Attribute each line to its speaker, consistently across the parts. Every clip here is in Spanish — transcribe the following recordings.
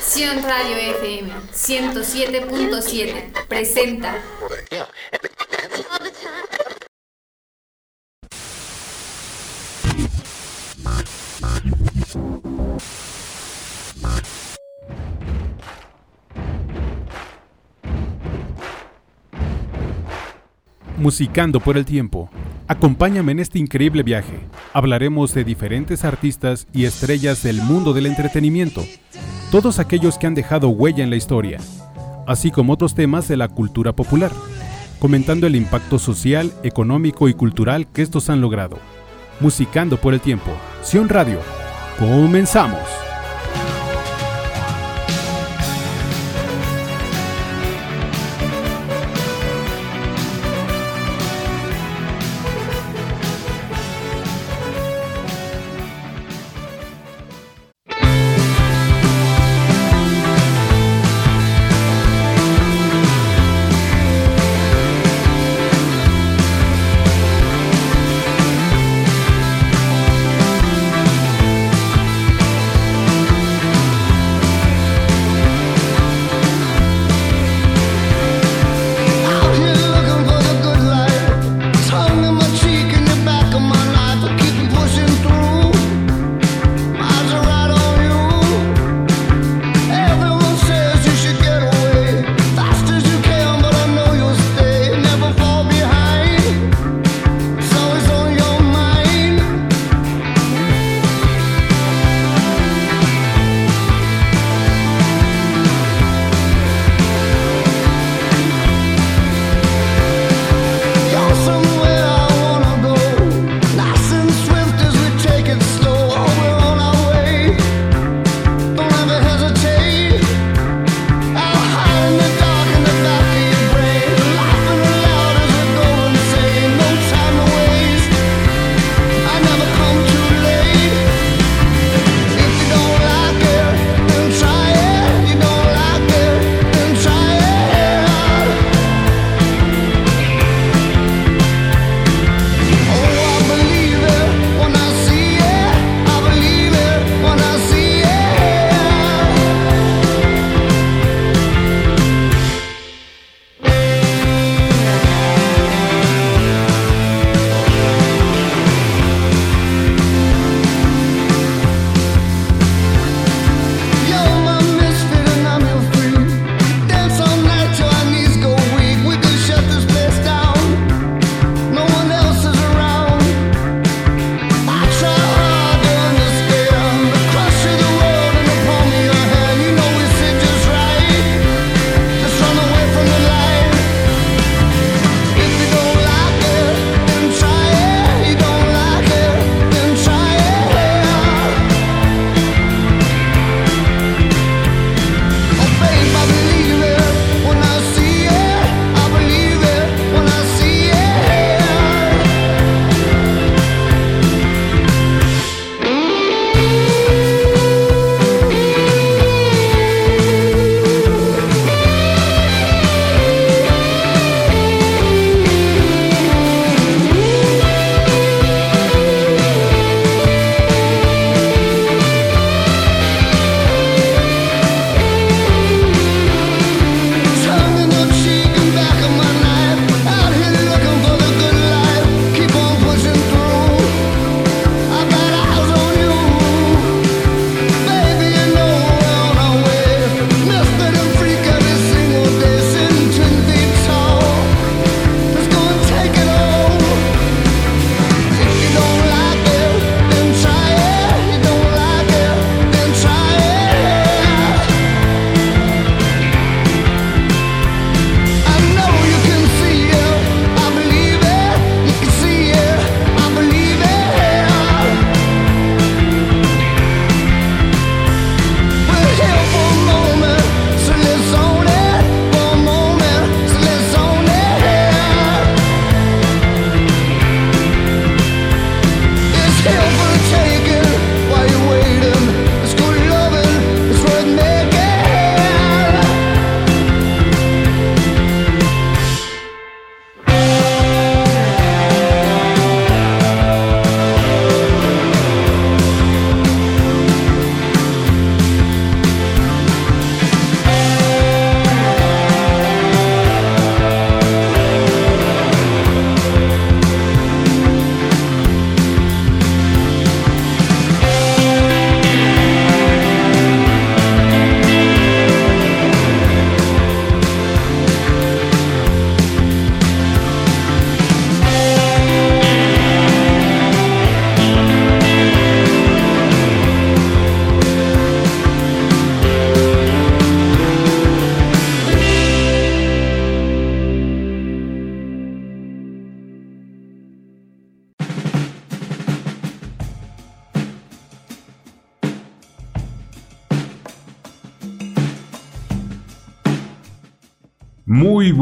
Speaker 1: Sion Radio FM 107.7 presenta
Speaker 2: Musicando por el tiempo. Acompáñame en este increíble viaje. Hablaremos de diferentes artistas y estrellas del mundo del entretenimiento, todos aquellos que han dejado huella en la historia, así como otros temas de la cultura popular, comentando el impacto social, económico y cultural que estos han logrado. Musicando por el tiempo. Sion Radio. Comenzamos.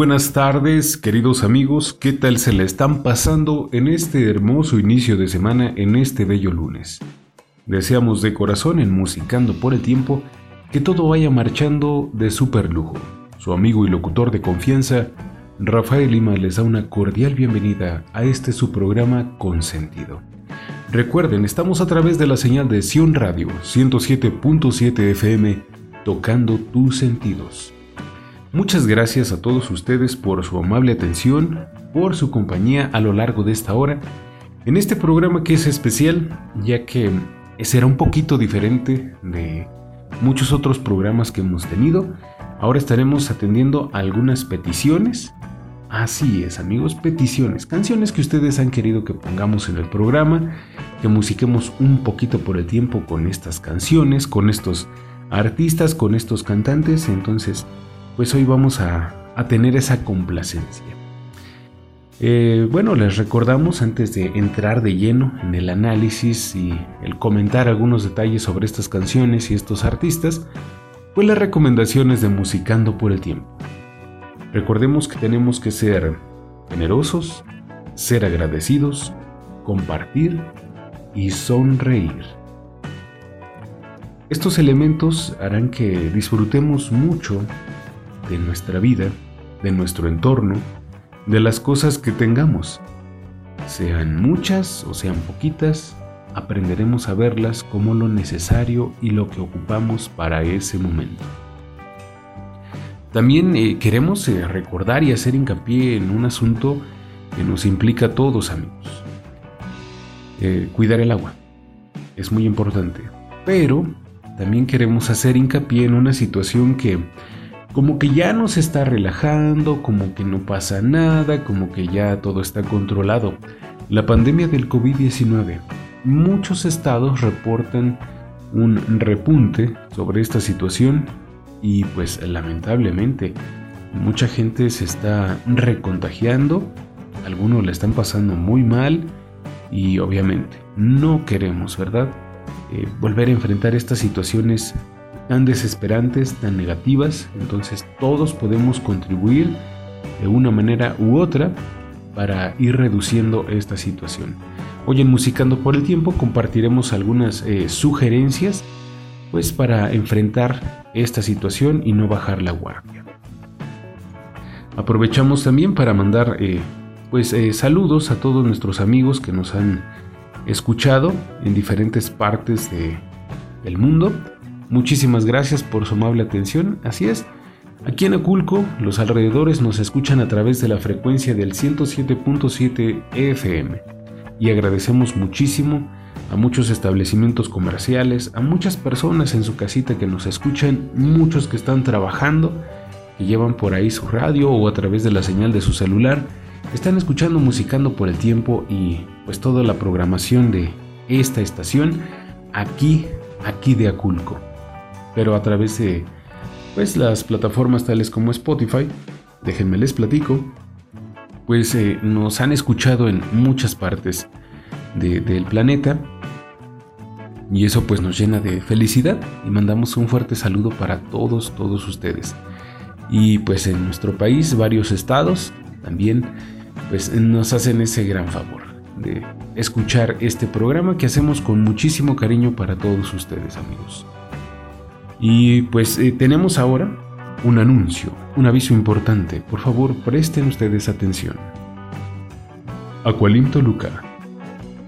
Speaker 2: Buenas tardes, queridos amigos. ¿Qué tal se le están pasando en este hermoso inicio de semana, en este bello lunes? Deseamos de corazón en Musicando por el Tiempo que todo vaya marchando de super lujo. Su amigo y locutor de confianza, Rafael Lima, les da una cordial bienvenida a este su programa con sentido. Recuerden, estamos a través de la señal de Sion Radio 107.7 FM, tocando tus sentidos. Muchas gracias a todos ustedes por su amable atención, por su compañía a lo largo de esta hora, en este programa que es especial, ya que será un poquito diferente de muchos otros programas que hemos tenido. Ahora estaremos atendiendo algunas peticiones. Así es, amigos, peticiones, canciones que ustedes han querido que pongamos en el programa, que musiquemos un poquito por el tiempo con estas canciones, con estos artistas, con estos cantantes. Entonces, pues hoy vamos a, tener esa complacencia. Eh, bueno, les recordamos antes de entrar de lleno en el análisis y el comentar algunos detalles sobre estas canciones y estos artistas, pues las recomendaciones de Musicando por el Tiempo. Recordemos que tenemos que ser generosos, ser agradecidos, compartir y sonreír. Estos elementos harán que disfrutemos mucho de nuestra vida, de nuestro entorno, de las cosas que tengamos. Sean muchas o sean poquitas, aprenderemos a verlas como lo necesario y lo que ocupamos para ese momento. También eh, queremos eh, recordar y hacer hincapié en un asunto que nos implica a todos amigos. Eh, cuidar el agua es muy importante, pero también queremos hacer hincapié en una situación que como que ya nos está relajando, como que no pasa nada, como que ya todo está controlado. La pandemia del COVID-19. Muchos estados reportan un repunte sobre esta situación y pues lamentablemente mucha gente se está recontagiando, algunos le están pasando muy mal y obviamente no queremos, ¿verdad? Eh, volver a enfrentar estas situaciones tan desesperantes, tan negativas, entonces todos podemos contribuir de una manera u otra para ir reduciendo esta situación. Hoy en Musicando por el Tiempo compartiremos algunas eh, sugerencias pues para enfrentar esta situación y no bajar la guardia. Aprovechamos también para mandar eh, pues eh, saludos a todos nuestros amigos que nos han escuchado en diferentes partes de, del mundo Muchísimas gracias por su amable atención. Así es, aquí en Aculco, los alrededores nos escuchan a través de la frecuencia del 107.7 FM y agradecemos muchísimo a muchos establecimientos comerciales, a muchas personas en su casita que nos escuchan, muchos que están trabajando, que llevan por ahí su radio o a través de la señal de su celular, están escuchando Musicando por el Tiempo y pues toda la programación de esta estación aquí, aquí de Aculco pero a través de pues las plataformas tales como Spotify, déjenme les platico, pues eh, nos han escuchado en muchas partes del planeta y eso pues nos llena de felicidad y mandamos un fuerte saludo para todos, todos ustedes. Y pues en nuestro país varios estados también pues nos hacen ese gran favor de escuchar este programa que hacemos con muchísimo cariño para todos ustedes amigos. Y pues eh, tenemos ahora un anuncio, un aviso importante. Por favor, presten ustedes atención. Aqualim Toluca,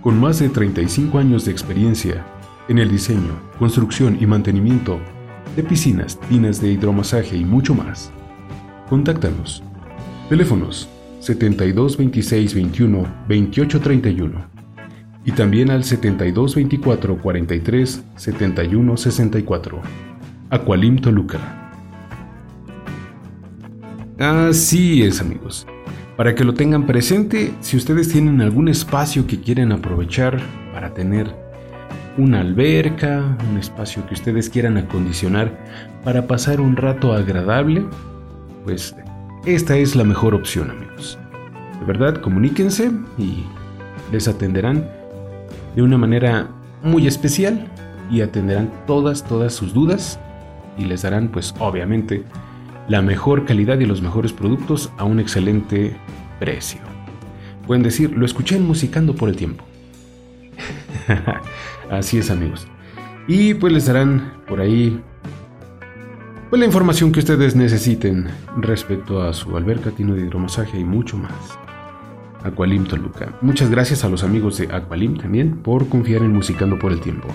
Speaker 2: con más de 35 años de experiencia en el diseño, construcción y mantenimiento de piscinas, tinas de hidromasaje y mucho más. Contáctanos. Teléfonos 72 26 21 28 31 y también al 72 24 43 71 64. Aqualim Toluca. Así es amigos. Para que lo tengan presente, si ustedes tienen algún espacio que quieren aprovechar para tener una alberca, un espacio que ustedes quieran acondicionar para pasar un rato agradable, pues esta es la mejor opción amigos. De verdad, comuníquense y les atenderán de una manera muy especial y atenderán todas, todas sus dudas y les darán pues obviamente la mejor calidad y los mejores productos a un excelente precio. Pueden decir, lo escuché en Musicando por el Tiempo. Así es amigos. Y pues les darán por ahí pues, la información que ustedes necesiten respecto a su alberca, tino de hidromasaje y mucho más. Aqualim Toluca. Muchas gracias a los amigos de Aqualim también por confiar en Musicando por el Tiempo.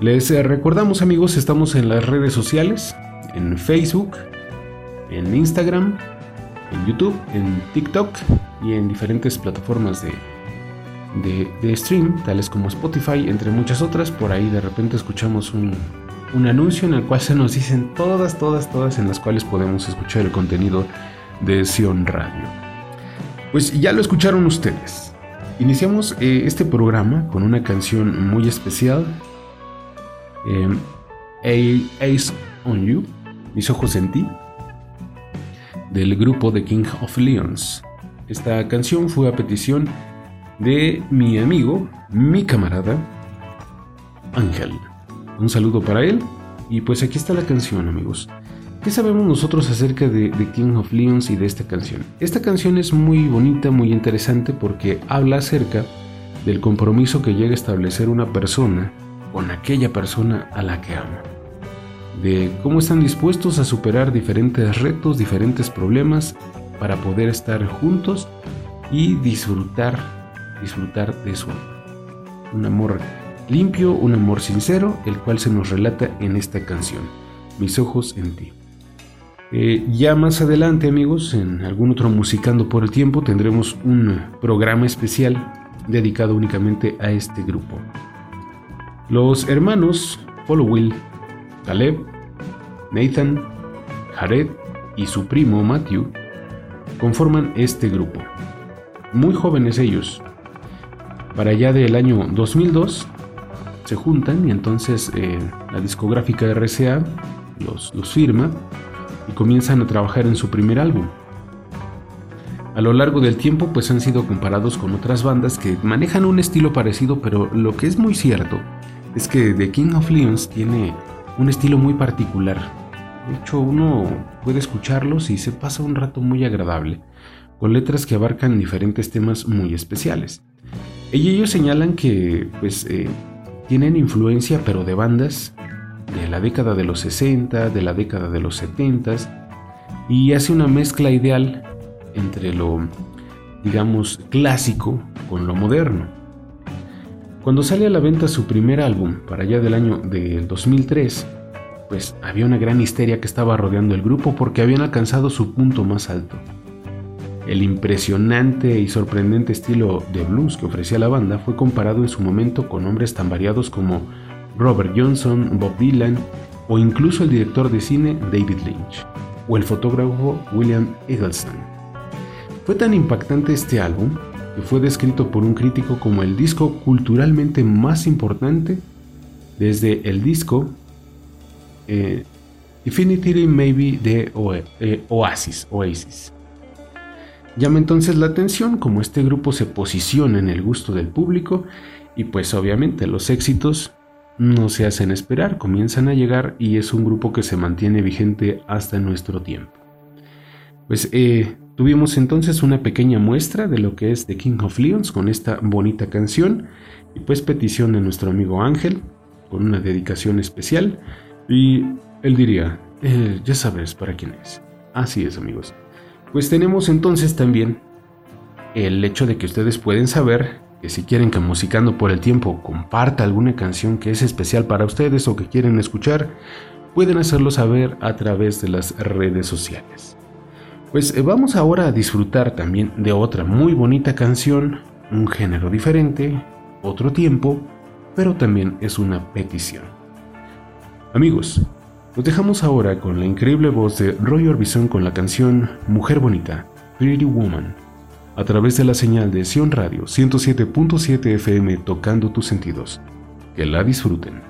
Speaker 2: Les eh, recordamos amigos, estamos en las redes sociales, en Facebook, en Instagram, en YouTube, en TikTok y en diferentes plataformas de, de, stream, tales como Spotify, entre muchas otras. Por ahí de repente escuchamos un, un anuncio en el cual se nos dicen todas, todas, todas en las cuales podemos escuchar el contenido de Sion Radio. Pues ya lo escucharon ustedes. Iniciamos eh, este programa con una canción muy especial, eh, Ace on You, Mis ojos en ti, del grupo The King of Leons. Esta canción fue a petición de mi amigo, mi camarada, Ángel. Un saludo para él y pues aquí está la canción amigos. ¿Qué sabemos nosotros acerca de, The King of Leons y de esta canción? Esta canción es muy bonita, muy interesante porque habla acerca del compromiso que llega a establecer una persona con aquella persona a la que ama de cómo están dispuestos a superar diferentes retos, diferentes problemas para poder estar juntos y disfrutar, disfrutar de su Un amor limpio, un amor sincero, el cual se nos relata en esta canción, Mis ojos en ti. Eh, ya más adelante, amigos, en algún otro Musicando por el Tiempo, tendremos un programa especial dedicado únicamente a este grupo. Los hermanos Will Caleb, Nathan, Jared y su primo Matthew conforman este grupo. Muy jóvenes ellos. Para allá del año 2002 se juntan y entonces eh, la discográfica RCA los, los firma y comienzan a trabajar en su primer álbum. A lo largo del tiempo pues han sido comparados con otras bandas que manejan un estilo parecido, pero lo que es muy cierto es que The King of Leons tiene un estilo muy particular. De hecho, uno puede escucharlos y se pasa un rato muy agradable, con letras que abarcan diferentes temas muy especiales. Y ellos señalan que pues, eh, tienen influencia, pero de bandas de la década de los 60, de la década de los 70, y hace una mezcla ideal entre lo, digamos, clásico con lo moderno. Cuando sale a la venta su primer álbum, para allá del año del 2003, pues había una gran histeria que estaba rodeando el grupo porque habían alcanzado su punto más alto. El impresionante y sorprendente estilo de blues que ofrecía la banda fue comparado en su momento con hombres tan variados como Robert Johnson, Bob Dylan o incluso el director de cine David Lynch o el fotógrafo William Eggleston. Fue tan impactante este álbum fue descrito por un crítico como el disco culturalmente más importante desde el disco eh, Infinity Maybe de eh, Oasis, Oasis. Llama entonces la atención como este grupo se posiciona en el gusto del público y pues obviamente los éxitos no se hacen esperar, comienzan a llegar y es un grupo que se mantiene vigente hasta nuestro tiempo. Pues eh, Tuvimos entonces una pequeña muestra de lo que es The King of Leons con esta bonita canción y pues petición de nuestro amigo Ángel con una dedicación especial y él diría, eh, ya sabes para quién es. Así es amigos. Pues tenemos entonces también el hecho de que ustedes pueden saber que si quieren que Musicando por el Tiempo comparta alguna canción que es especial para ustedes o que quieren escuchar, pueden hacerlo saber a través de las redes sociales. Pues eh, vamos ahora a disfrutar también de otra muy bonita canción, un género diferente, otro tiempo, pero también es una petición. Amigos, nos dejamos ahora con la increíble voz de Roy Orbison con la canción Mujer Bonita, Pretty Woman, a través de la señal de Sion Radio 107.7 FM tocando tus sentidos. Que la disfruten.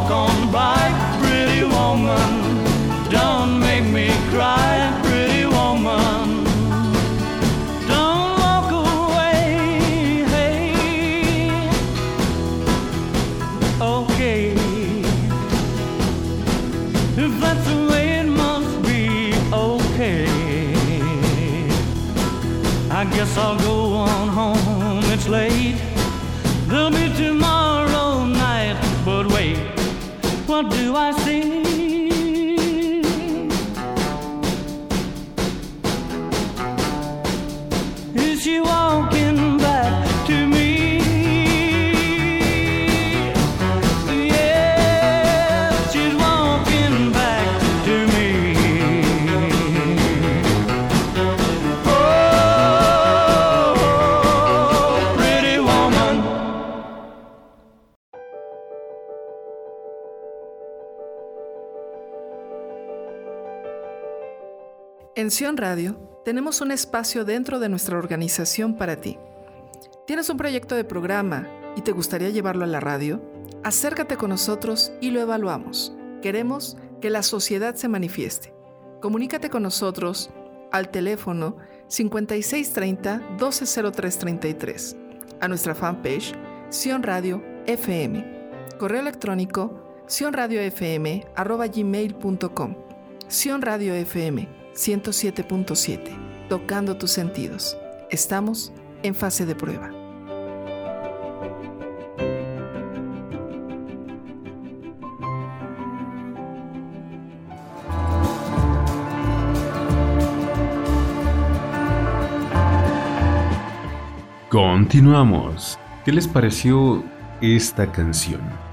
Speaker 3: Walk on
Speaker 4: En Sion Radio tenemos un espacio dentro de nuestra organización para ti. ¿Tienes un proyecto de programa y te gustaría llevarlo a la radio? Acércate con nosotros y lo evaluamos. Queremos que la sociedad se manifieste. Comunícate con nosotros al teléfono 5630-120333, a nuestra fanpage Sion Radio FM, correo electrónico sionradiofm.gmail.com Sion Radio FM 107.7, tocando tus sentidos. Estamos en fase de prueba.
Speaker 2: Continuamos. ¿Qué les pareció esta canción?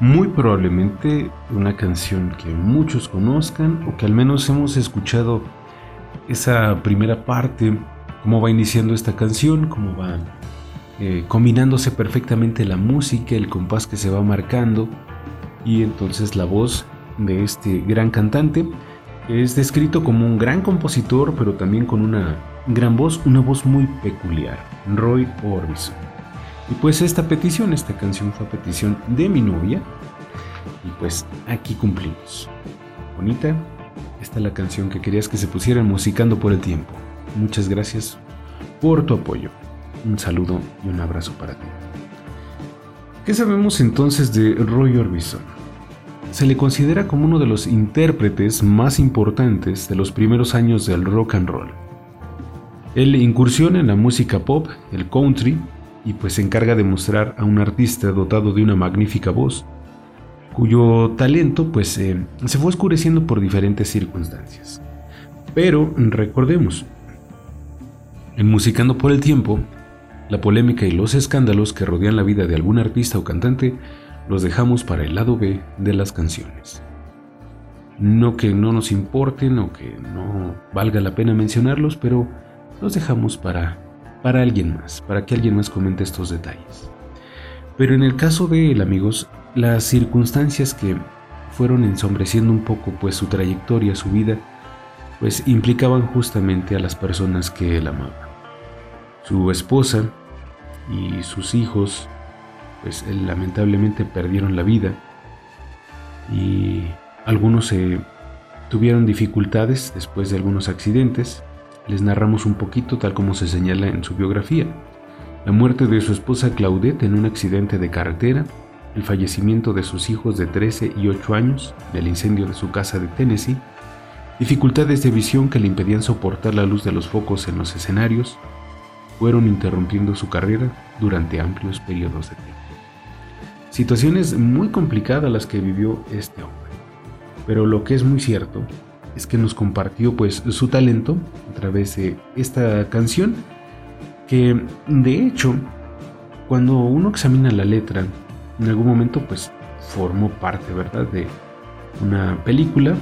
Speaker 2: Muy probablemente una canción que muchos conozcan o que al menos hemos escuchado esa primera parte, cómo va iniciando esta canción, cómo va eh, combinándose perfectamente la música, el compás que se va marcando y entonces la voz de este gran cantante es descrito como un gran compositor pero también con una gran voz, una voz muy peculiar, Roy Orbison. Y pues esta petición, esta canción fue petición de mi novia. Y pues aquí cumplimos. Bonita, esta es la canción que querías que se pusieran musicando por el tiempo. Muchas gracias por tu apoyo. Un saludo y un abrazo para ti. ¿Qué sabemos entonces de Roy Orbison? Se le considera como uno de los intérpretes más importantes de los primeros años del rock and roll. Él incursiona en la música pop, el country, y pues se encarga de mostrar a un artista dotado de una magnífica voz, cuyo talento pues eh, se fue oscureciendo por diferentes circunstancias. Pero recordemos, en Musicando por el Tiempo, la polémica y los escándalos que rodean la vida de algún artista o cantante los dejamos para el lado B de las canciones. No que no nos importen o que no valga la pena mencionarlos, pero los dejamos para, para alguien más, para que alguien más comente estos detalles. Pero en el caso de él, amigos, las circunstancias que fueron ensombreciendo un poco pues su trayectoria, su vida, pues implicaban justamente a las personas que él amaba. Su esposa y sus hijos, pues lamentablemente perdieron la vida y algunos se tuvieron dificultades después de algunos accidentes. Les narramos un poquito tal como se señala en su biografía. La muerte de su esposa Claudette en un accidente de carretera, el fallecimiento de sus hijos de 13 y 8 años, del incendio de su casa de Tennessee, dificultades de visión que le impedían soportar la luz de los focos en los escenarios, fueron interrumpiendo su carrera durante amplios periodos de tiempo. Situaciones muy complicadas las que vivió este hombre. Pero lo que es muy cierto es que nos compartió pues su talento a través de esta canción que de hecho cuando uno examina la letra en algún momento pues formó parte, ¿verdad? De una película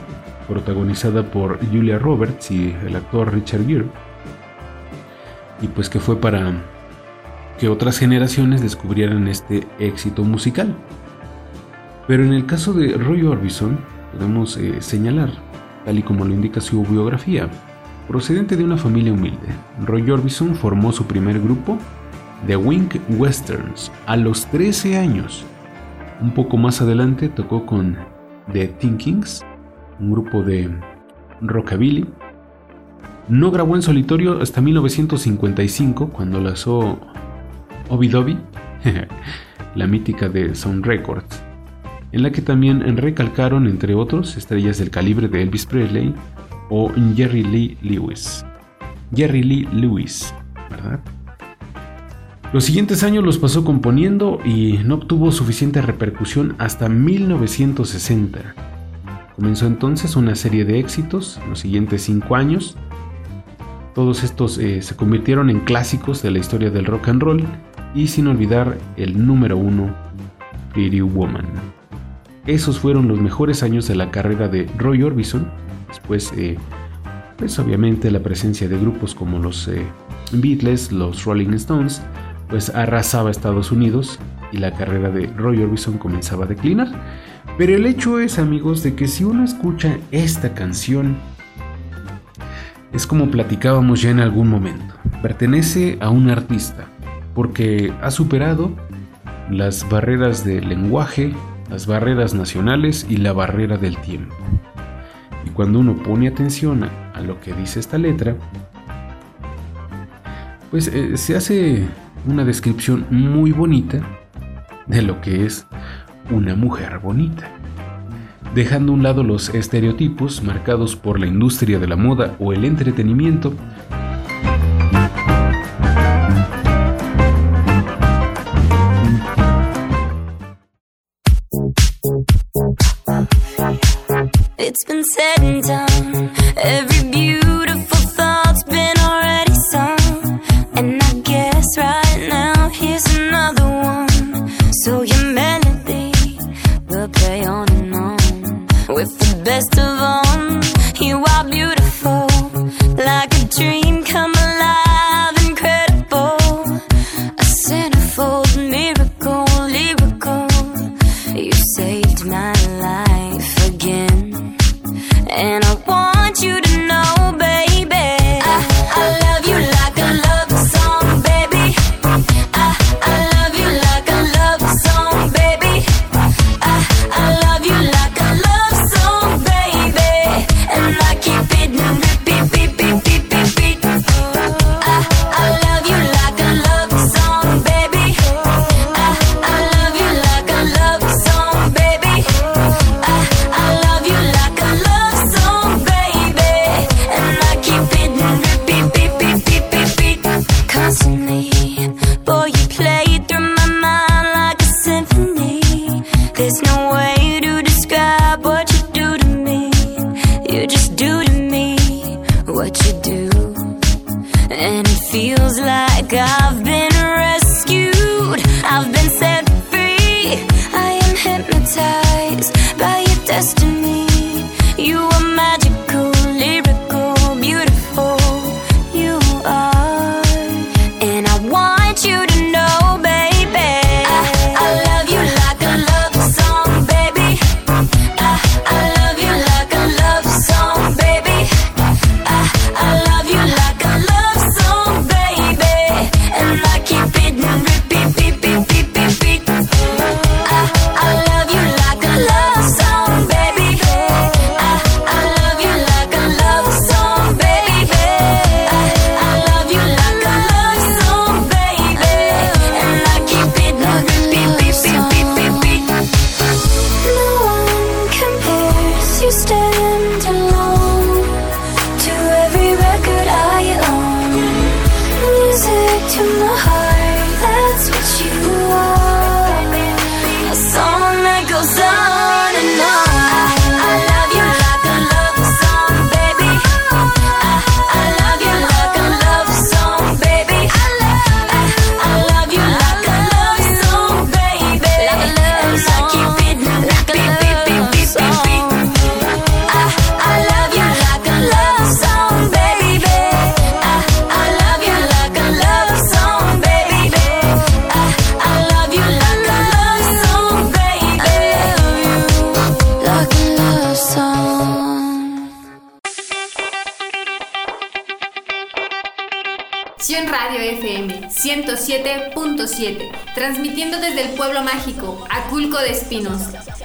Speaker 2: protagonizada por Julia Roberts y el actor Richard Gere y pues que fue para que otras generaciones descubrieran este éxito musical. Pero en el caso de Roy Orbison podemos eh, señalar, tal y como lo indica su biografía, procedente de una familia humilde, Roy Orbison formó su primer grupo, The Wink Westerns, a los 13 años. Un poco más adelante tocó con The Thinkings, un grupo de rockabilly. No grabó en solitario hasta 1955 cuando lanzó Obi Dobby, la mítica de Sound Records, en la que también recalcaron, entre otros, estrellas del calibre de Elvis Presley o Jerry Lee Lewis. Jerry Lee Lewis, ¿verdad? Los siguientes años los pasó componiendo y no obtuvo suficiente repercusión hasta 1960. Comenzó entonces una serie de éxitos en los siguientes cinco años. Todos estos eh, se convirtieron en clásicos de la historia del rock and roll y sin olvidar el número uno, Pretty Woman. Esos fueron los mejores años de la carrera de Roy Orbison. Después, eh, pues obviamente la presencia de grupos como los eh, Beatles, los Rolling Stones, pues arrasaba Estados Unidos y la carrera de Roy Orbison comenzaba a declinar. Pero el hecho es, amigos, de que si uno escucha esta canción, es como platicábamos ya en algún momento. Pertenece a un artista, porque ha superado las barreras del lenguaje, las barreras nacionales y la barrera del tiempo. Y cuando uno pone atención a, lo que dice esta letra, pues eh, se hace una descripción muy bonita de lo que es una mujer bonita, dejando a un lado los estereotipos marcados por la industria de la moda o el entretenimiento
Speaker 5: It's been said and done. Every beautiful thought's been already sung. And I guess right now here's another one. So your melody will play on and on. With the best of them, you are beautiful.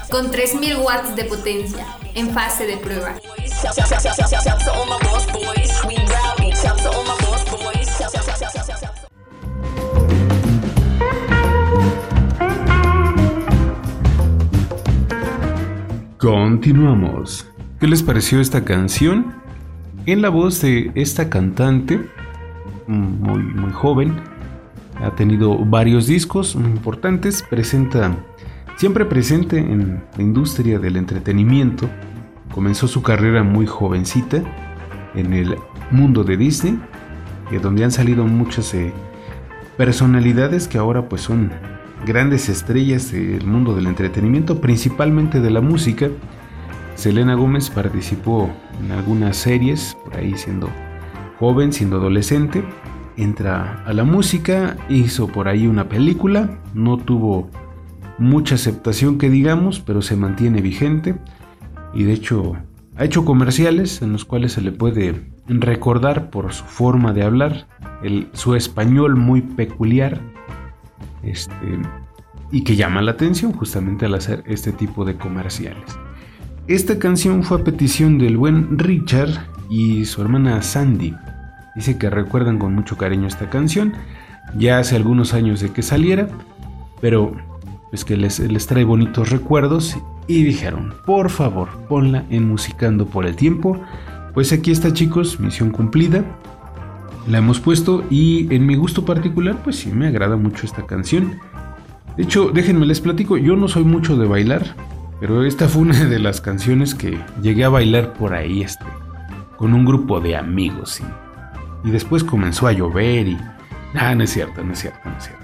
Speaker 1: Con 3000 watts de potencia, en fase de prueba.
Speaker 2: Continuamos. ¿Qué les pareció esta canción? En la voz de esta cantante, muy, muy joven, ha tenido varios discos importantes, presenta, siempre presente en la industria del entretenimiento. Comenzó su carrera muy jovencita en el mundo de Disney, eh, donde han salido muchas eh, personalidades que ahora pues son grandes estrellas del mundo del entretenimiento, principalmente de la música. Selena Gómez participó en algunas series, por ahí siendo joven, siendo adolescente. Entra a la música, hizo por ahí una película, no tuvo mucha aceptación que digamos, pero se mantiene vigente. Y de hecho ha hecho comerciales en los cuales se le puede recordar por su forma de hablar, su español muy peculiar, este, y que llama la atención justamente al hacer este tipo de comerciales. Esta canción fue a petición del buen Richard y su hermana Sandy. Dice que recuerdan con mucho cariño esta canción, ya hace algunos años de que saliera, pero es que les, les trae bonitos recuerdos y dijeron, por favor, ponla en Musicando por el Tiempo. Pues aquí está chicos, misión cumplida. La hemos puesto y en mi gusto particular, pues sí, me agrada mucho esta canción. De hecho, déjenme les platico, yo no soy mucho de bailar, pero esta fue una de las canciones que llegué a bailar por ahí, este, con un grupo de amigos. Y después comenzó a llover y... Ah, no es cierto, no es cierto, no es cierto.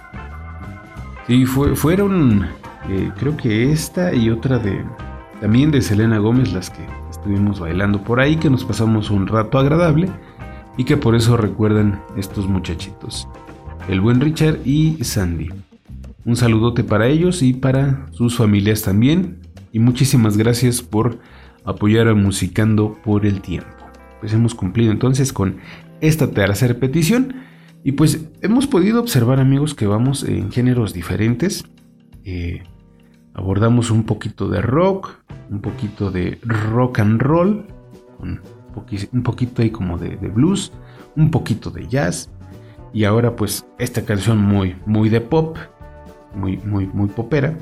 Speaker 2: Sí, fue, fueron, eh, creo que esta y otra de, también de Selena Gómez las que estuvimos bailando por ahí, que nos pasamos un rato agradable y que por eso recuerdan estos muchachitos, el buen Richard y Sandy. Un saludote para ellos y para sus familias también. Y muchísimas gracias por apoyar a Musicando por el tiempo. Pues hemos cumplido entonces con esta tercera petición. Y pues hemos podido observar amigos que vamos en géneros diferentes. Eh, abordamos un poquito de rock, un poquito de rock and roll, un, poquito ahí como de, de, blues, un poquito de jazz. Y ahora pues esta canción muy, muy de pop, muy, muy, muy popera.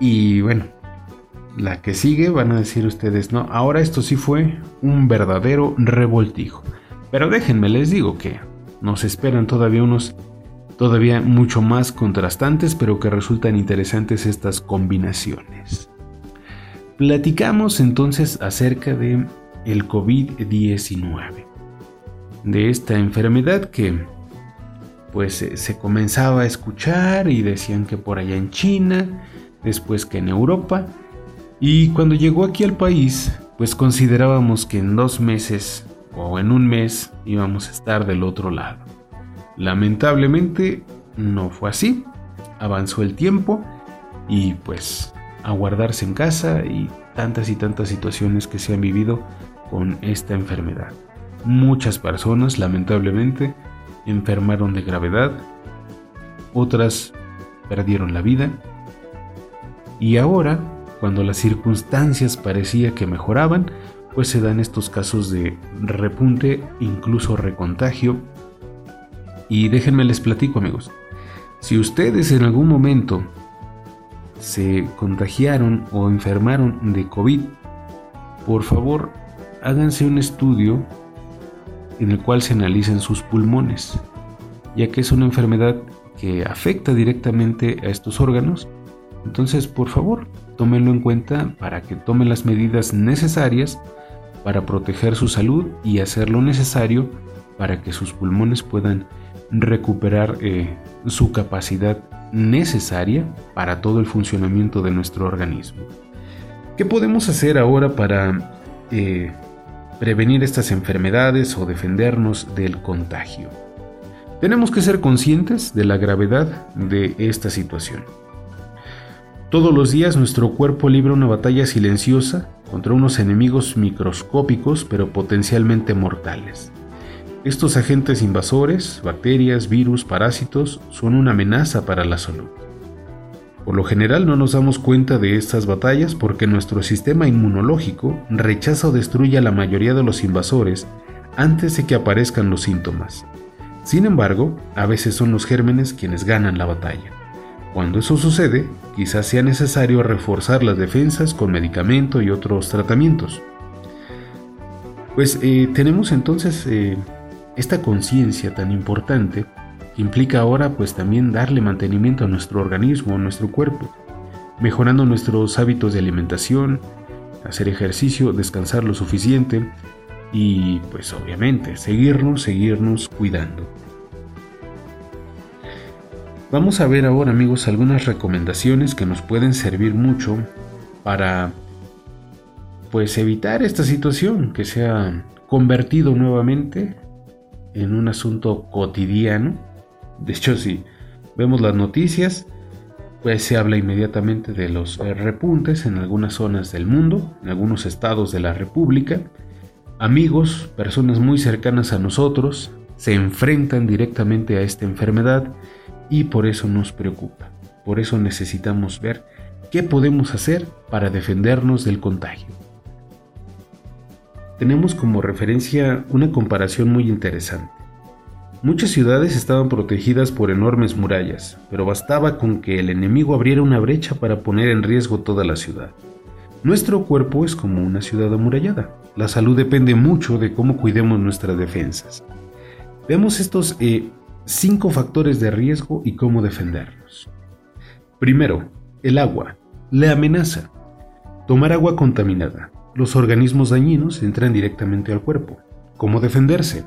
Speaker 2: Y bueno, la que sigue van a decir ustedes, no, ahora esto sí fue un verdadero revoltijo. Pero déjenme, les digo que nos esperan todavía unos todavía mucho más contrastantes, pero que resultan interesantes estas combinaciones. Platicamos entonces acerca de el COVID-19, de esta enfermedad que pues se comenzaba a escuchar y decían que por allá en China, después que en Europa, y cuando llegó aquí al país, pues considerábamos que en dos meses o en un mes íbamos a estar del otro lado. Lamentablemente no fue así. Avanzó el tiempo y pues a guardarse en casa y tantas y tantas situaciones que se han vivido con esta enfermedad. Muchas personas lamentablemente enfermaron de gravedad, otras perdieron la vida y ahora, cuando las circunstancias parecía que mejoraban, pues se dan estos casos de repunte, incluso recontagio. Y déjenme les platico amigos, si ustedes en algún momento se contagiaron o enfermaron de COVID, por favor háganse un estudio en el cual se analicen sus pulmones, ya que es una enfermedad que afecta directamente a estos órganos. Entonces, por favor, tómenlo en cuenta para que tomen las medidas necesarias para proteger su salud y hacer lo necesario para que sus pulmones puedan recuperar eh, su capacidad necesaria para todo el funcionamiento de nuestro organismo. ¿Qué podemos hacer ahora para eh, prevenir estas enfermedades o defendernos del contagio? Tenemos que ser conscientes de la gravedad de esta situación. Todos los días nuestro cuerpo libra una batalla silenciosa contra unos enemigos microscópicos pero potencialmente mortales. Estos agentes invasores, bacterias, virus, parásitos, son una amenaza para la salud. Por lo general no nos damos cuenta de estas batallas porque nuestro sistema inmunológico rechaza o destruye a la mayoría de los invasores antes de que aparezcan los síntomas. Sin embargo, a veces son los gérmenes quienes ganan la batalla. Cuando eso sucede, quizás sea necesario reforzar las defensas con medicamento y otros tratamientos. Pues eh, tenemos entonces eh, esta conciencia tan importante implica ahora pues también darle mantenimiento a nuestro organismo, a nuestro cuerpo, mejorando nuestros hábitos de alimentación, hacer ejercicio, descansar lo suficiente y pues obviamente seguirnos, seguirnos cuidando. Vamos a ver ahora amigos algunas recomendaciones que nos pueden servir mucho para pues evitar esta situación que se ha convertido nuevamente en un asunto cotidiano de hecho, si vemos las noticias, pues se habla inmediatamente de los eh, repuntes en algunas zonas del mundo, en algunos estados de la República. Amigos, personas muy cercanas a nosotros, se enfrentan directamente a esta enfermedad y por eso nos preocupa. Por eso necesitamos ver qué podemos hacer para defendernos del contagio. Tenemos como referencia una comparación muy interesante. Muchas ciudades estaban protegidas por enormes murallas, pero bastaba con que el enemigo abriera una brecha para poner en riesgo toda la ciudad. Nuestro cuerpo es como una ciudad amurallada. La salud depende mucho de cómo cuidemos nuestras defensas. Veamos estos eh, cinco factores de riesgo y cómo defendernos. Primero, el agua. La amenaza. Tomar agua contaminada. Los organismos dañinos entran directamente al cuerpo. ¿Cómo defenderse?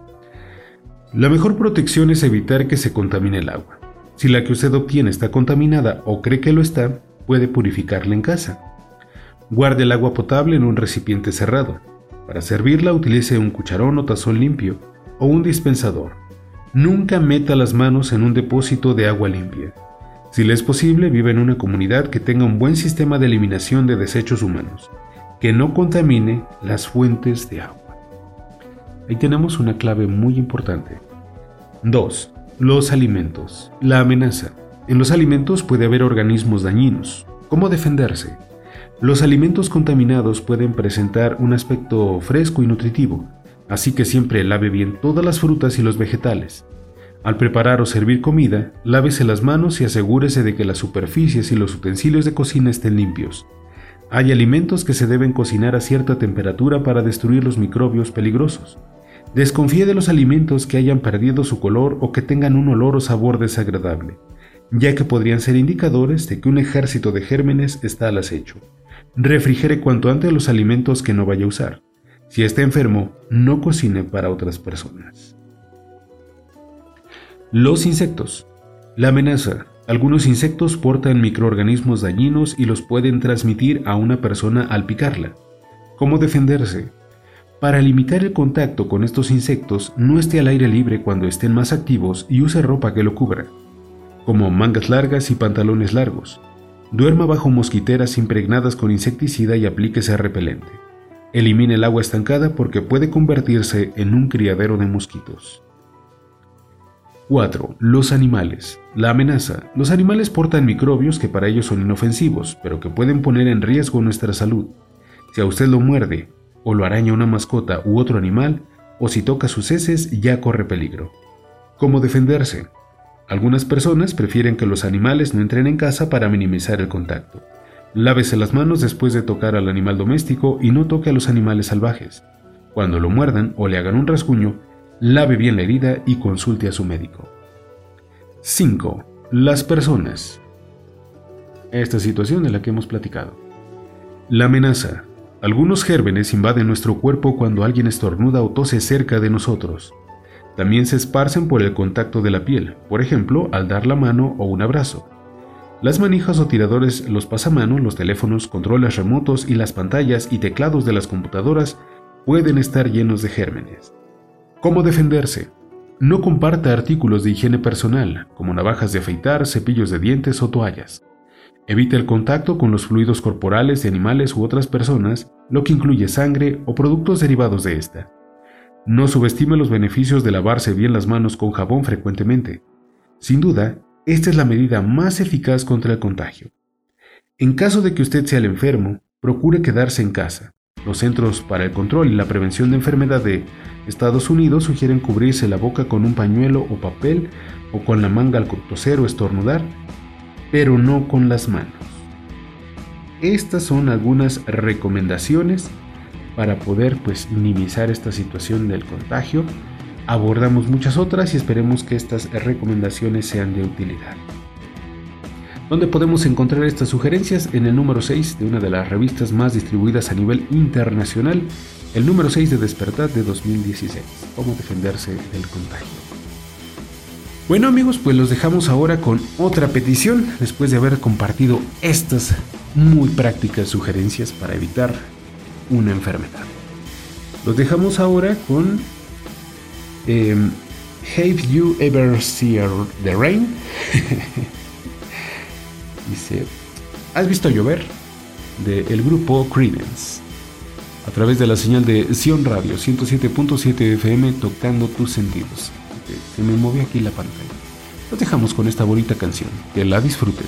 Speaker 2: La mejor protección es evitar que se contamine el agua. Si la que usted obtiene está contaminada o cree que lo está, puede purificarla en casa. Guarde el agua potable en un recipiente cerrado. Para servirla utilice un cucharón o tazón limpio o un dispensador. Nunca meta las manos en un depósito de agua limpia. Si le es posible, vive en una comunidad que tenga un buen sistema de eliminación de desechos humanos, que no contamine las fuentes de agua. Ahí tenemos una clave muy importante. 2. Los alimentos. La amenaza. En los alimentos puede haber organismos dañinos. ¿Cómo defenderse? Los alimentos contaminados pueden presentar un aspecto fresco y nutritivo, así que siempre lave bien todas las frutas y los vegetales. Al preparar o servir comida, lávese las manos y asegúrese de que las superficies y los utensilios de cocina estén limpios. Hay alimentos que se deben cocinar a cierta temperatura para destruir los microbios peligrosos. Desconfíe de los alimentos que hayan perdido su color o que tengan un olor o sabor desagradable, ya que podrían ser indicadores de que un ejército de gérmenes está al acecho. Refrigere cuanto antes los alimentos que no vaya a usar. Si está enfermo, no cocine para otras personas. Los insectos. La amenaza. Algunos insectos portan microorganismos dañinos y los pueden transmitir a una persona al picarla. ¿Cómo defenderse? Para limitar el contacto con estos insectos, no esté al aire libre cuando estén más activos y use ropa que lo cubra, como mangas largas y pantalones largos. Duerma bajo mosquiteras impregnadas con insecticida y aplíquese repelente. Elimine el agua estancada porque puede convertirse en un criadero de mosquitos. 4. Los animales. La amenaza. Los animales portan microbios que para ellos son inofensivos, pero que pueden poner en riesgo nuestra salud. Si a usted lo muerde o lo araña una mascota u otro animal, o si toca sus heces ya corre peligro. ¿Cómo defenderse? Algunas personas prefieren que los animales no entren en casa para minimizar el contacto. Lávese las manos después de tocar al animal doméstico y no toque a los animales salvajes. Cuando lo muerdan o le hagan un rasguño, lave bien la herida y consulte a su médico. 5. Las personas. Esta situación de la que hemos platicado. La amenaza, algunos gérmenes invaden nuestro cuerpo cuando alguien estornuda o tose cerca de nosotros. También se esparcen por el contacto de la piel, por ejemplo, al dar la mano o un abrazo. Las manijas o tiradores, los pasamanos, los teléfonos, controles remotos y las pantallas y teclados de las computadoras pueden estar llenos de gérmenes. ¿Cómo defenderse? No comparta artículos de higiene personal, como navajas de afeitar, cepillos de dientes o toallas. Evite el contacto con los fluidos corporales de animales u otras personas, lo que incluye sangre o productos derivados de esta.
Speaker 6: No subestime los beneficios de lavarse bien las manos con jabón frecuentemente. Sin duda, esta es la medida más eficaz contra el contagio. En caso de que usted sea el enfermo, procure quedarse en casa. Los Centros para el Control y la Prevención de Enfermedad de Estados Unidos sugieren cubrirse la boca con un pañuelo o papel o con la manga al toser o estornudar, pero no con las manos. Estas son algunas recomendaciones para poder pues minimizar esta situación del contagio. Abordamos muchas otras y esperemos que estas recomendaciones sean de utilidad. ¿Dónde podemos encontrar estas sugerencias? En el número 6 de una de las revistas más distribuidas a nivel internacional, el número 6 de Despertar de 2016. Cómo defenderse del contagio. Bueno amigos, pues los dejamos ahora con otra petición después de haber compartido estas muy prácticas sugerencias para evitar una enfermedad. Los dejamos ahora con em, Have You Ever Seen the Rain? Dice, ¿has visto llover? De el grupo Credence. A través de la señal de Sion Radio 107.7 FM tocando tus sentidos. Se me movió aquí la pantalla. Los dejamos con esta bonita canción. Que la disfruten.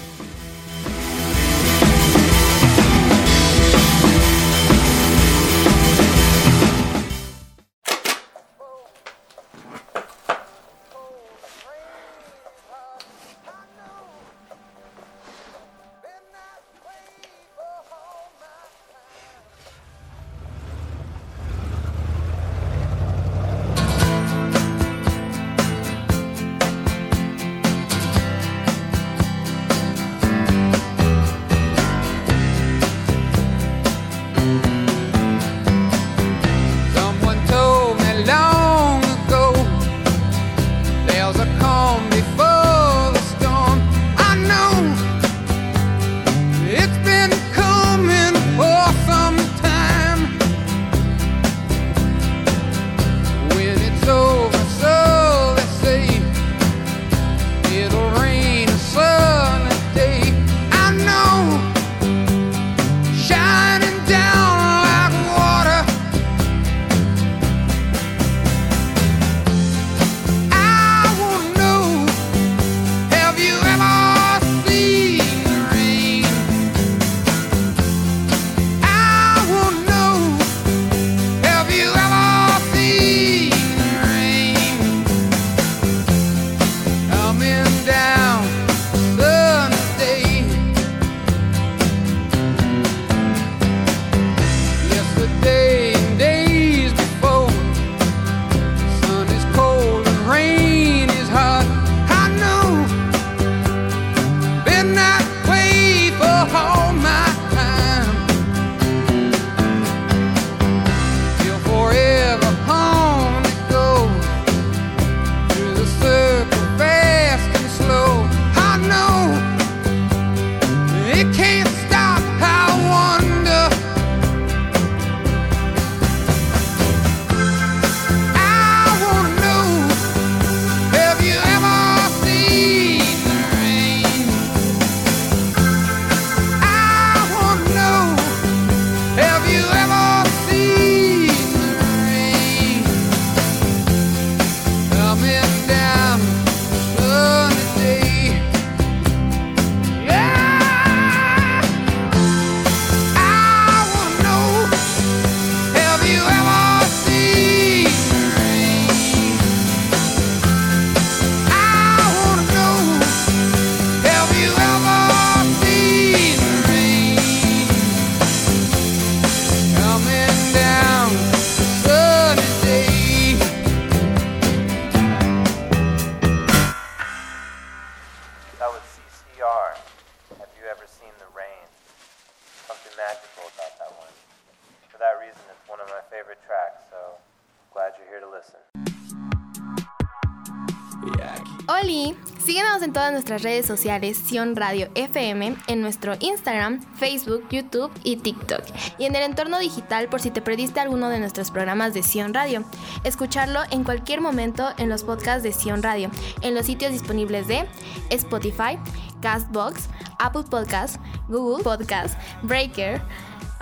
Speaker 7: Redes sociales, Sion Radio FM, en nuestro Instagram, Facebook, YouTube y TikTok. Y en el entorno digital por si te perdiste alguno de nuestros programas de Sion Radio. Escucharlo en cualquier momento en los podcasts de Sion Radio, en los sitios disponibles de Spotify, Castbox, Apple Podcasts, Google Podcasts, Breaker,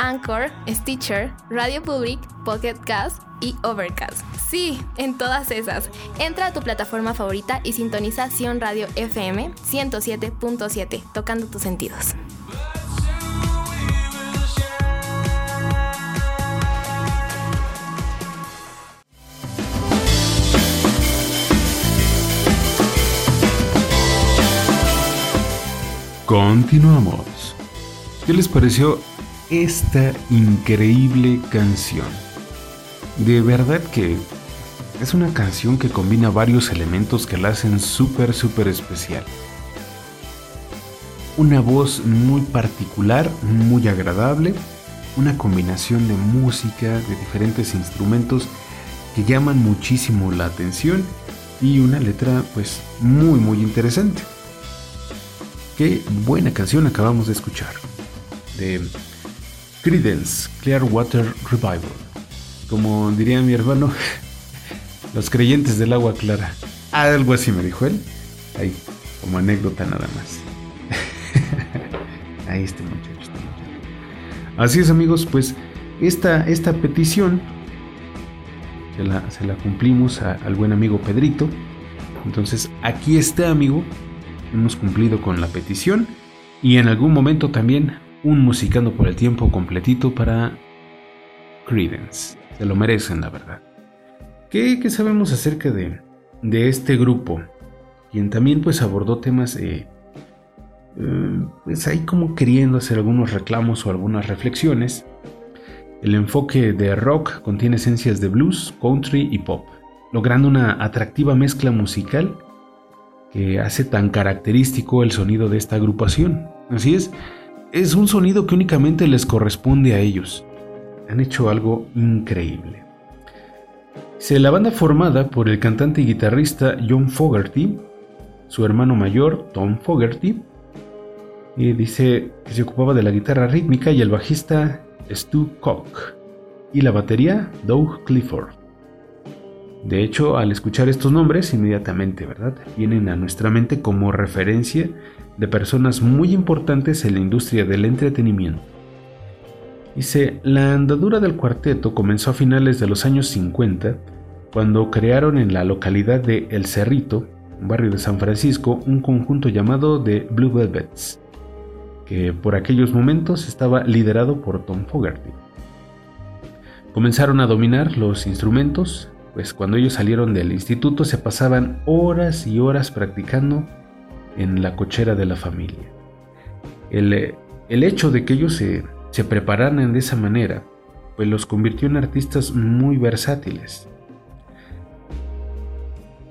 Speaker 7: Anchor, Stitcher, Radio Public, Pocket Cast y Overcast. Sí, en todas esas. Entra a tu plataforma favorita y sintoniza Sion Radio FM 107.7, tocando tus sentidos.
Speaker 2: Continuamos. ¿Qué les pareció esta increíble canción? De verdad que es una canción que combina varios elementos que la hacen súper, súper especial. Una voz muy particular, muy agradable, una combinación de música, de diferentes instrumentos que llaman muchísimo la atención y una letra pues muy, muy interesante. Qué buena canción acabamos de escuchar. De Credence Clearwater Revival. Como diría mi hermano, los creyentes del agua clara. Algo así me dijo él. Ahí, como anécdota nada más. Ahí este muchacho, este muchacho. Así es amigos, pues esta, esta petición se la, cumplimos al buen amigo Pedrito. Entonces aquí está amigo, hemos cumplido con la petición y en algún momento también un musicando por el tiempo completito para Credence. Se lo merecen, la verdad. ¿Qué, qué sabemos acerca de, de este grupo? Quien también pues abordó temas, eh, eh, pues ahí como queriendo hacer algunos reclamos o algunas reflexiones. El enfoque de rock contiene esencias de blues, country y pop, logrando una atractiva mezcla musical que hace tan característico el sonido de esta agrupación. Así es, es un sonido que únicamente les corresponde a ellos. Han hecho algo increíble. Se la banda formada por el cantante y guitarrista John Fogerty, su hermano mayor Tom Fogerty, y dice que se ocupaba de la guitarra rítmica y el bajista Stu Cock, y la batería Doug Clifford. De hecho, al escuchar estos nombres, inmediatamente, ¿verdad? Vienen a nuestra mente como referencia de personas muy importantes en la industria del entretenimiento. Dice, la andadura del cuarteto comenzó a finales de los años 50, cuando crearon en la localidad de El Cerrito, un barrio de San Francisco, un conjunto llamado The Blue Velvets, que por aquellos momentos estaba liderado por Tom Fogerty. Comenzaron a dominar los instrumentos, pues cuando ellos salieron del instituto se pasaban horas y horas practicando en la cochera de la familia. El, eh, el hecho de que ellos se, se prepararan de esa manera, pues los convirtió en artistas muy versátiles.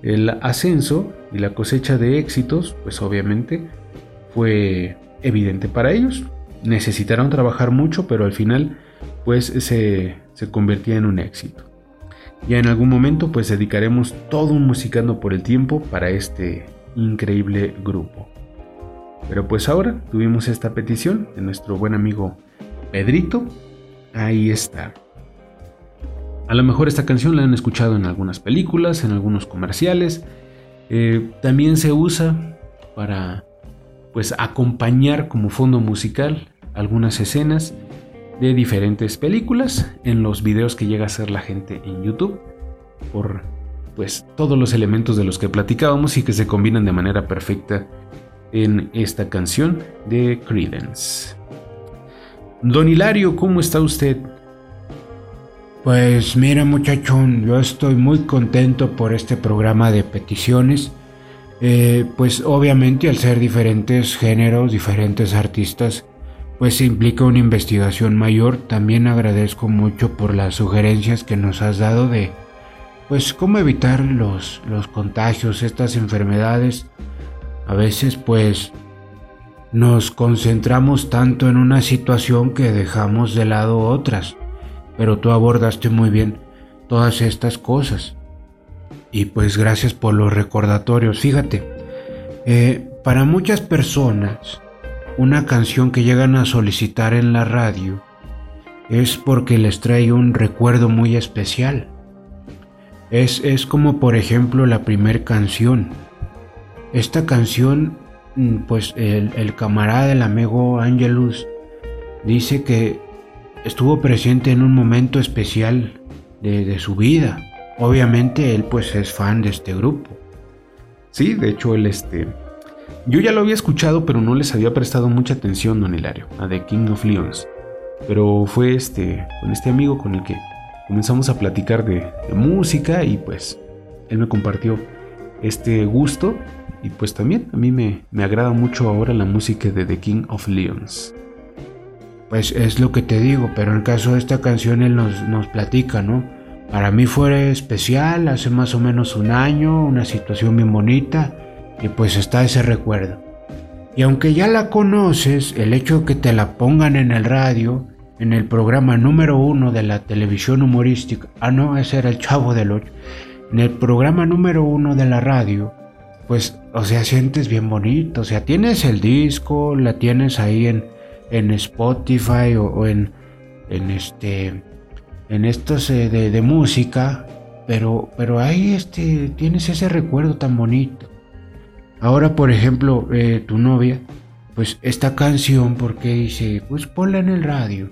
Speaker 2: El ascenso y la cosecha de éxitos, pues obviamente, fue evidente para ellos. Necesitaron trabajar mucho, pero al final, pues se, se convertía en un éxito. Ya en algún momento, pues dedicaremos todo un musicando por el tiempo para este increíble grupo. Pero pues ahora tuvimos esta petición de nuestro buen amigo Pedrito. Ahí está. A lo mejor esta canción la han escuchado en algunas películas, en algunos comerciales. Eh, también se usa para pues acompañar como fondo musical algunas escenas de diferentes películas en los videos que llega a hacer la gente en YouTube por pues todos los elementos de los que platicábamos y que se combinan de manera perfecta en esta canción de Credence. Don Hilario, ¿cómo está usted?
Speaker 8: Pues mira muchachón, yo estoy muy contento por este programa de peticiones. Eh, pues obviamente al ser diferentes géneros, diferentes artistas, pues se implica una investigación mayor. También agradezco mucho por las sugerencias que nos has dado de, pues cómo evitar los, los contagios, estas enfermedades. A veces pues nos concentramos tanto en una situación que dejamos de lado otras pero tú abordaste muy bien todas estas cosas. Y pues gracias por los recordatorios. Fíjate, eh, para muchas personas, una canción que llegan a solicitar en la radio es porque les trae un recuerdo muy especial. Es, es como por ejemplo la primer canción. Esta canción, mm, pues el, camarada, el amigo Angelus, dice que estuvo presente en un momento especial de, de su vida. obviamente él pues es fan de este grupo.
Speaker 2: Sí, de hecho él este... Yo ya lo había escuchado, pero no les había prestado mucha atención, don Hilario, a The King of Leons. Pero fue este, con este amigo con el que comenzamos a platicar de, música y pues él me compartió este gusto y pues también a mí me, me agrada mucho ahora la música de The King of Leons.
Speaker 8: Pues es lo que te digo, pero en el caso de esta canción él nos, nos platica, ¿no? Para mí fue especial, hace más o menos un año, una situación bien bonita, y pues está ese recuerdo. Y aunque ya la conoces, el hecho de que te la pongan en el radio, en el programa número uno de la televisión humorística, ah no, ese era el Chavo del Ocho, en el programa número uno de la radio, pues, o sea, sientes bien bonito, o sea, tienes el disco, la tienes ahí en, en Spotify o, en, en este, en estos eh, de, de música, pero, pero ahí este, tienes ese recuerdo tan bonito. Ahora, por ejemplo, eh, tu novia, pues esta canción, porque dice, pues ponla en el radio,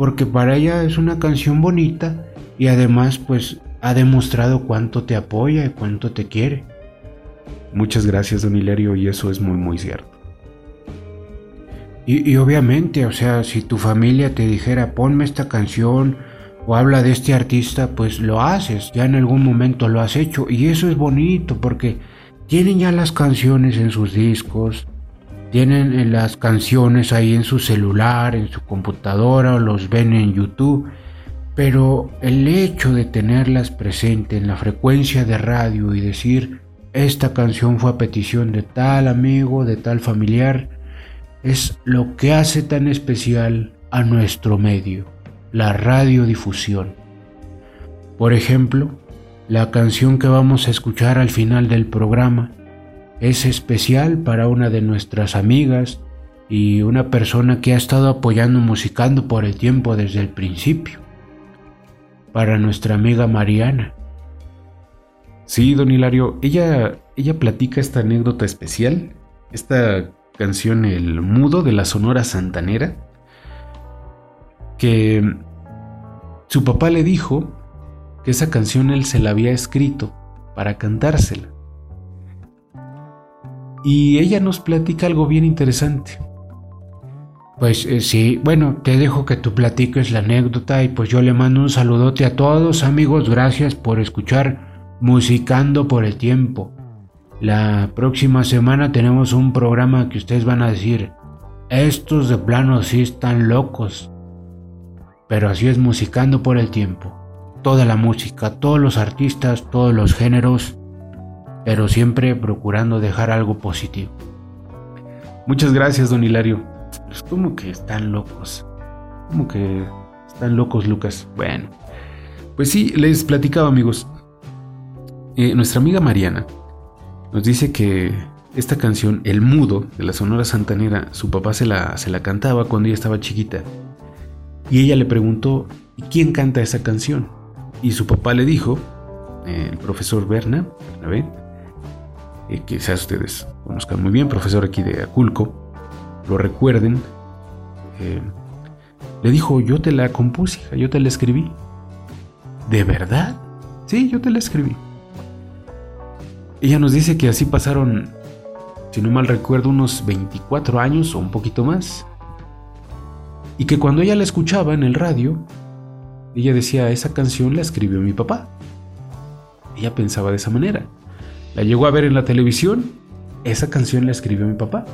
Speaker 8: porque para ella es una canción bonita y además, pues ha demostrado cuánto te apoya y cuánto te quiere.
Speaker 2: Muchas gracias, don Hilario, y eso es muy, muy cierto.
Speaker 8: Y, y obviamente, o sea, si tu familia te dijera, ponme esta canción o habla de este artista, pues lo haces, ya en algún momento lo has hecho, y eso es bonito porque tienen ya las canciones en sus discos, tienen eh, las canciones ahí en su celular, en su computadora, o los ven en YouTube, pero el hecho de tenerlas presente en la frecuencia de radio y decir, esta canción fue a petición de tal amigo, de tal familiar, es lo que hace tan especial a nuestro medio, la radiodifusión. Por ejemplo, la canción que vamos a escuchar al final del programa es especial para una de nuestras amigas y una persona que ha estado apoyando musicando por el tiempo desde el principio. Para nuestra amiga Mariana.
Speaker 2: Sí, don Hilario, ella, ella platica esta anécdota especial, esta canción El Mudo de la Sonora Santanera, que su papá le dijo que esa canción él se la había escrito para cantársela. Y ella nos platica algo bien interesante.
Speaker 8: Pues eh, sí, bueno, te dejo que tú platiques la anécdota y pues yo le mando un saludote a todos amigos, gracias por escuchar Musicando por el Tiempo. La próxima semana tenemos un programa que ustedes van a decir, estos de plano sí están locos. Pero así es Musicando por el Tiempo. Toda la música, todos los artistas, todos los géneros, pero siempre procurando dejar algo positivo.
Speaker 2: Muchas gracias, don Hilario. Es como que están locos. Como que están locos, Lucas. Bueno, pues sí, les platicaba, amigos. Eh, nuestra amiga Mariana nos dice que esta canción, El Mudo, de la Sonora Santanera, su papá se la, se la cantaba cuando ella estaba chiquita. Y ella le preguntó, ¿y quién canta esa canción? Y su papá le dijo, eh, el profesor Berna, Bernabé, eh, quizás ustedes conozcan muy bien, profesor aquí de Aculco, lo recuerden, eh, le dijo, yo te la compuse, hija, yo te la escribí. ¿De verdad? Sí, yo te la escribí. Ella nos dice que así pasaron, si no mal recuerdo, unos 24 años o un poquito más. Y que cuando ella la escuchaba en el radio, ella decía, esa canción la escribió mi papá. Ella pensaba de esa manera. La llegó a ver en la televisión, esa canción la escribió mi papá.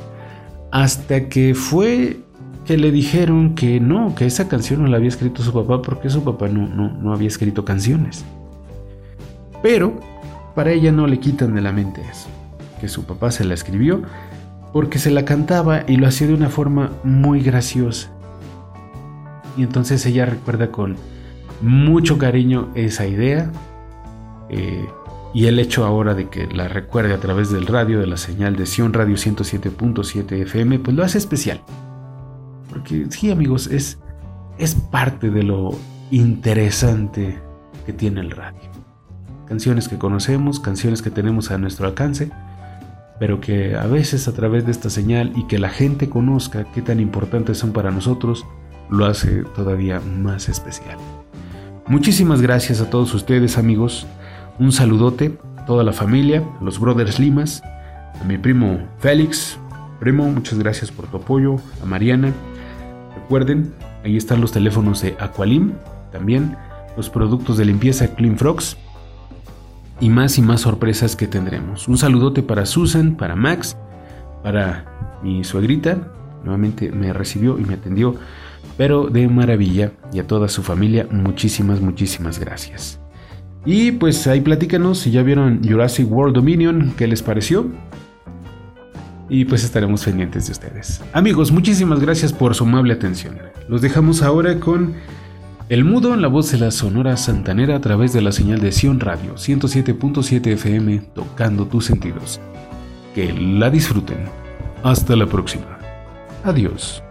Speaker 2: Hasta que fue que le dijeron que no, que esa canción no la había escrito su papá porque su papá no, no, no había escrito canciones. Pero para ella no le quitan de la mente eso, que su papá se la escribió porque se la cantaba y lo hacía de una forma muy graciosa. Y entonces ella recuerda con mucho cariño esa idea eh, y el hecho ahora de que la recuerde a través del radio, de la señal de Sion Radio 107.7 FM, pues lo hace especial. Porque sí, amigos, es, es parte de lo interesante que tiene el radio. Canciones que conocemos, canciones que tenemos a nuestro alcance, pero que a veces a través de esta señal y que la gente conozca qué tan importantes son para nosotros, lo hace todavía más especial. Muchísimas gracias a todos ustedes amigos. Un saludote a toda la familia, a los brothers Limas, a mi primo Félix. Primo, muchas gracias por tu apoyo. A Mariana. Recuerden, ahí están los teléfonos de Aqualim. También los productos de limpieza Clean Frogs. Y más y más sorpresas que tendremos. Un saludote para Susan, para Max, para mi suegrita. Nuevamente me recibió y me atendió, pero de maravilla. Y a toda su familia, muchísimas, muchísimas gracias. Y pues ahí platícanos si ya vieron Jurassic World Dominion, ¿qué les pareció? Y pues estaremos pendientes de ustedes. Amigos, muchísimas gracias por su amable atención. Los dejamos ahora con El Mudo en la voz de la Sonora Santanera a través de la señal de Sion Radio 107.7 FM, tocando tus sentidos. Que la disfruten. Hasta la próxima. Adiós.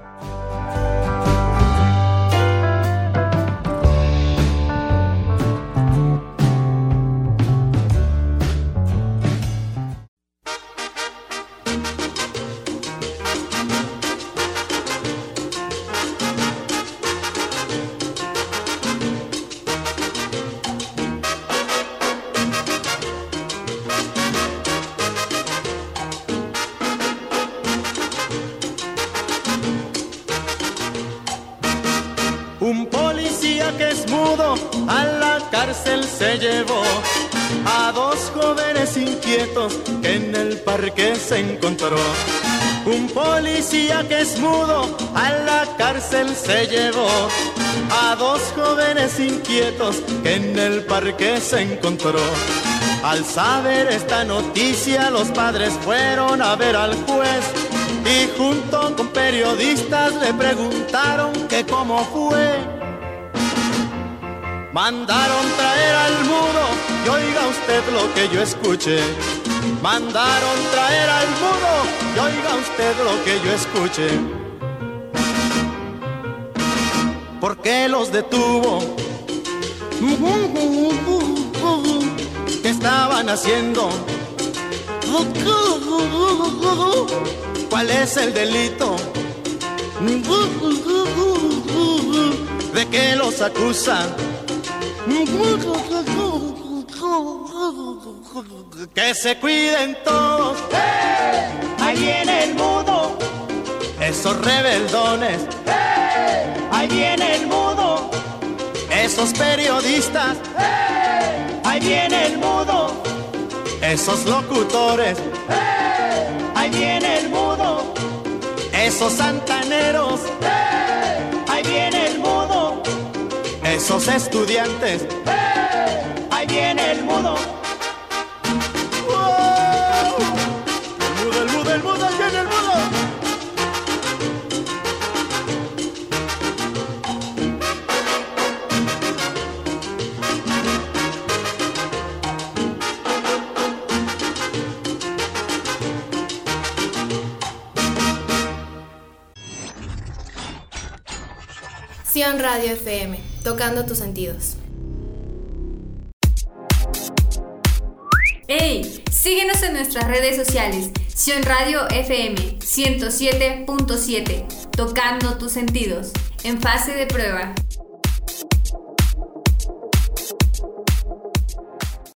Speaker 9: Que en el parque se encontró. Al saber esta noticia los padres fueron a ver al juez y junto con periodistas le preguntaron que cómo fue. Mandaron traer al mudo y oiga usted lo que yo escuché. Mandaron traer al mudo y oiga usted lo que yo escuché. ¿Por qué los detuvo? ¿Qué estaban haciendo? ¿Cuál es el delito? ¿De qué los acusan? Que se cuiden todos. Ahí viene el mudo. Esos rebeldones. Ahí viene el mudo. Esos periodistas. Ahí viene el mudo. Esos locutores. Ahí viene el mudo. Esos santaneros. Ahí viene el mudo. Esos estudiantes. Ahí viene el mudo.
Speaker 7: Sion Radio FM, tocando tus sentidos.
Speaker 1: ¡Hey! Síguenos en nuestras redes sociales. Sion Radio FM 107.7, tocando tus sentidos, en fase de prueba.